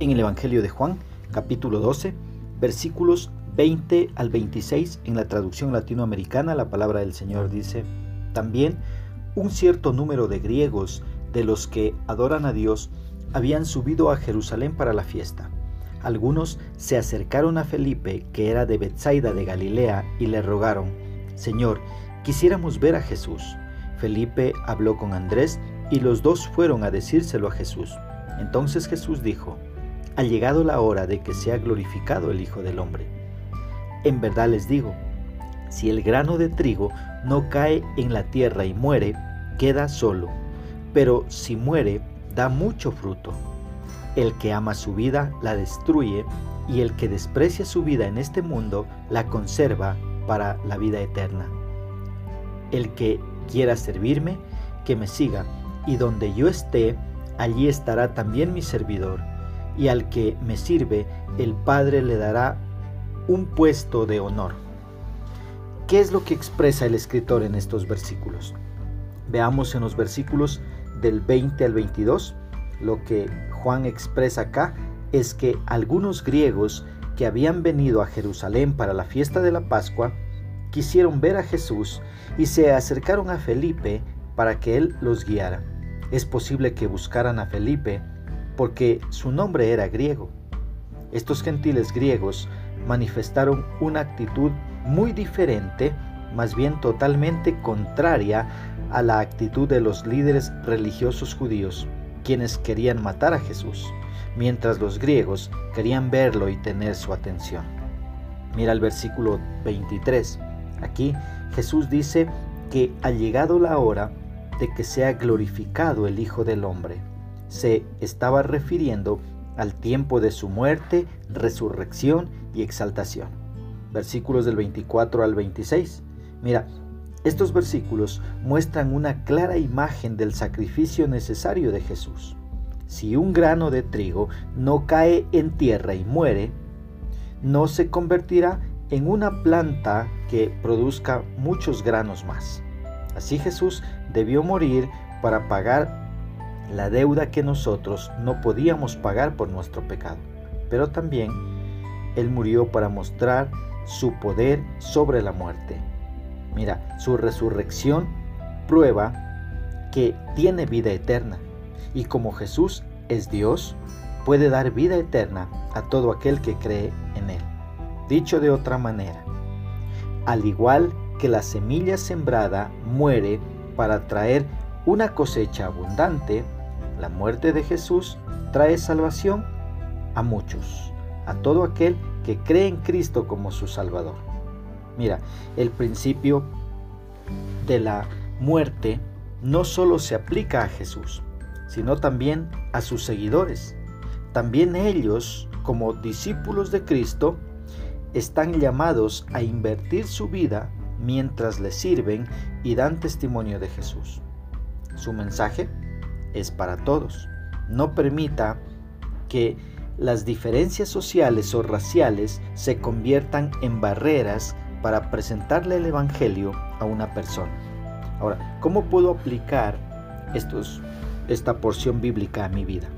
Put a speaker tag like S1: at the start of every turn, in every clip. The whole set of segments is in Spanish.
S1: En el Evangelio de Juan, capítulo 12, versículos 20 al 26, en la traducción latinoamericana, la palabra del Señor dice, también un cierto número de griegos de los que adoran a Dios habían subido a Jerusalén para la fiesta. Algunos se acercaron a Felipe, que era de Bethsaida de Galilea, y le rogaron, Señor, quisiéramos ver a Jesús. Felipe habló con Andrés y los dos fueron a decírselo a Jesús. Entonces Jesús dijo, ha llegado la hora de que sea glorificado el Hijo del Hombre. En verdad les digo, si el grano de trigo no cae en la tierra y muere, queda solo, pero si muere, da mucho fruto. El que ama su vida la destruye, y el que desprecia su vida en este mundo la conserva para la vida eterna. El que quiera servirme, que me siga, y donde yo esté, allí estará también mi servidor y al que me sirve, el Padre le dará un puesto de honor. ¿Qué es lo que expresa el escritor en estos versículos? Veamos en los versículos del 20 al 22. Lo que Juan expresa acá es que algunos griegos que habían venido a Jerusalén para la fiesta de la Pascua quisieron ver a Jesús y se acercaron a Felipe para que él los guiara. Es posible que buscaran a Felipe porque su nombre era griego. Estos gentiles griegos manifestaron una actitud muy diferente, más bien totalmente contraria a la actitud de los líderes religiosos judíos, quienes querían matar a Jesús, mientras los griegos querían verlo y tener su atención. Mira el versículo 23. Aquí Jesús dice que ha llegado la hora de que sea glorificado el Hijo del Hombre se estaba refiriendo al tiempo de su muerte, resurrección y exaltación. Versículos del 24 al 26. Mira, estos versículos muestran una clara imagen del sacrificio necesario de Jesús. Si un grano de trigo no cae en tierra y muere, no se convertirá en una planta que produzca muchos granos más. Así Jesús debió morir para pagar la deuda que nosotros no podíamos pagar por nuestro pecado. Pero también Él murió para mostrar su poder sobre la muerte. Mira, su resurrección prueba que tiene vida eterna. Y como Jesús es Dios, puede dar vida eterna a todo aquel que cree en Él. Dicho de otra manera, al igual que la semilla sembrada muere para traer una cosecha abundante, la muerte de Jesús trae salvación a muchos, a todo aquel que cree en Cristo como su Salvador. Mira, el principio de la muerte no solo se aplica a Jesús, sino también a sus seguidores. También ellos, como discípulos de Cristo, están llamados a invertir su vida mientras le sirven y dan testimonio de Jesús. Su mensaje es para todos. No permita que las diferencias sociales o raciales se conviertan en barreras para presentarle el Evangelio a una persona. Ahora, ¿cómo puedo aplicar estos, esta porción bíblica a mi vida?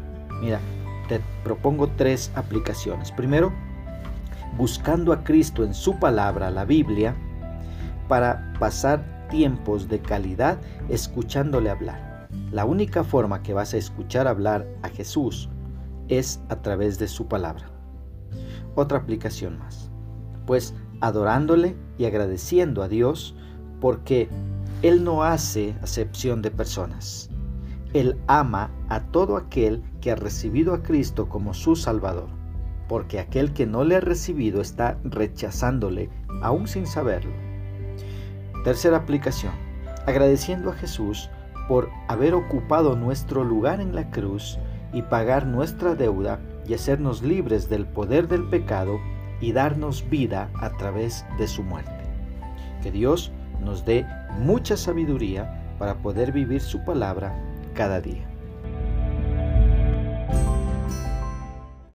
S1: Mira, te propongo tres aplicaciones. Primero, buscando a Cristo en su palabra, la Biblia, para pasar tiempos de calidad escuchándole hablar. La única forma que vas a escuchar hablar a Jesús es a través de su palabra. Otra aplicación más. Pues adorándole y agradeciendo a Dios porque Él no hace acepción de personas. Él ama a todo aquel que ha recibido a Cristo como su Salvador, porque aquel que no le ha recibido está rechazándole aún sin saberlo. Tercera aplicación. Agradeciendo a Jesús por haber ocupado nuestro lugar en la cruz y pagar nuestra deuda y hacernos libres del poder del pecado y darnos vida a través de su muerte. Que Dios nos dé mucha sabiduría para poder vivir su palabra cada día.